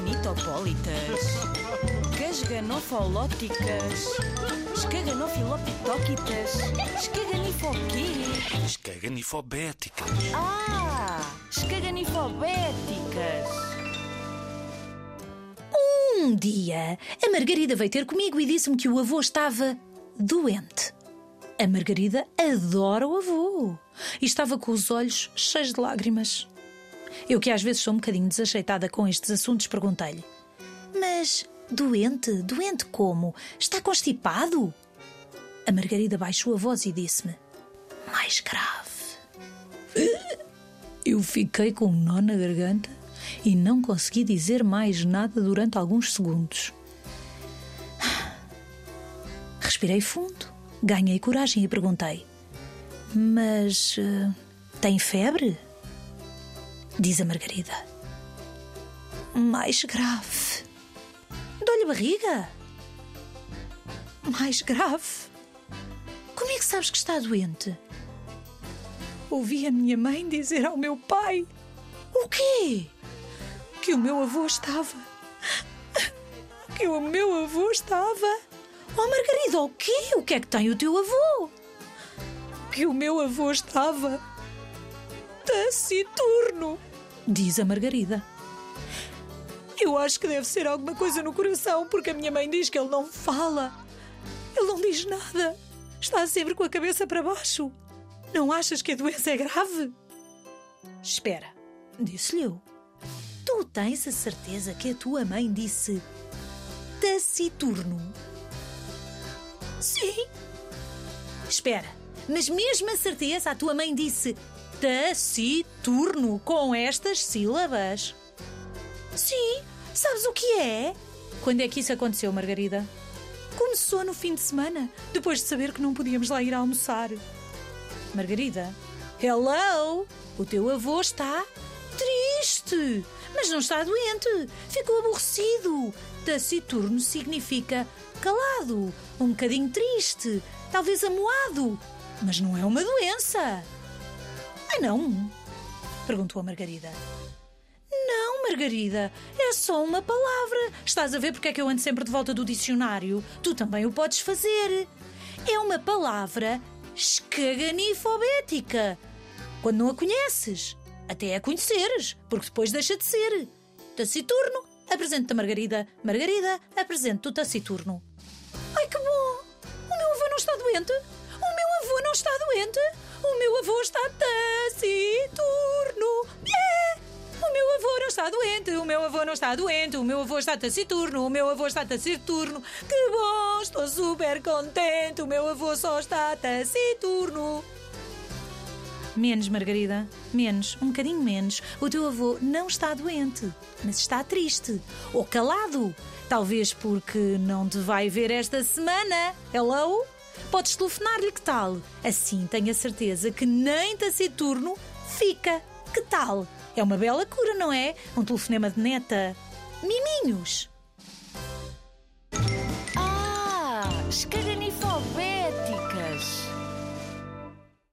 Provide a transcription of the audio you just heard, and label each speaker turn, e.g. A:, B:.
A: Escaganitopólitas, Casganofolóticas, Escaganofilopitoquitas, Escaganifoquê?
B: Escaganifobéticas.
A: Ah, Escaganifobéticas.
C: Um dia, a Margarida veio ter comigo e disse-me que o avô estava doente. A Margarida adora o avô e estava com os olhos cheios de lágrimas. Eu, que às vezes sou um bocadinho desajeitada com estes assuntos, perguntei-lhe: Mas doente? Doente como? Está constipado? A Margarida baixou a voz e disse-me: Mais grave. Eu fiquei com um nó na garganta e não consegui dizer mais nada durante alguns segundos. Respirei fundo, ganhei coragem e perguntei: Mas eh, tem febre? Diz a Margarida. Mais grave. Dou-lhe barriga? Mais grave. Como é que sabes que está doente? Ouvi a minha mãe dizer ao meu pai. O quê? Que o meu avô estava. Que o meu avô estava. Oh, Margarida, o quê? O que é que tem o teu avô? Que o meu avô estava. Taciturno, diz a Margarida. Eu acho que deve ser alguma coisa no coração, porque a minha mãe diz que ele não fala. Ele não diz nada. Está sempre com a cabeça para baixo. Não achas que a doença é grave? Espera, disse-lhe eu. Tu tens a certeza que a tua mãe disse taciturno? Sim. Espera, mas mesmo a certeza a tua mãe disse taciturno com estas sílabas? Sim. Sabes o que é? Quando é que isso aconteceu, Margarida? Começou no fim de semana, depois de saber que não podíamos lá ir almoçar. Margarida, hello! O teu avô está triste, mas não está doente. Ficou aborrecido. Taciturno significa calado, um bocadinho triste, talvez amuado, mas não é uma doença. Ah, não? Perguntou a Margarida. Não, Margarida, é só uma palavra. Estás a ver porque é que eu ando sempre de volta do dicionário? Tu também o podes fazer. É uma palavra escaganifobética. Quando não a conheces, até a conheceres, porque depois deixa de ser. Taciturno, apresento-te a Margarida. Margarida, apresento-te o taciturno. Ai, que bom! O meu avô não está doente? Não está doente? O meu avô está taciturno! O meu avô não está doente, o meu avô não está doente, o meu avô está taciturno, o meu avô está taciturno. Que bom, estou super contente, o meu avô só está taciturno. Menos, Margarida, menos, um bocadinho menos. O teu avô não está doente, mas está triste ou calado. Talvez porque não te vai ver esta semana. Hello? Podes telefonar-lhe, que tal? Assim tenho a certeza que nem taciturno fica. Que tal? É uma bela cura, não é? Um telefonema de neta. Miminhos!
A: Ah, Escaganifobéticas.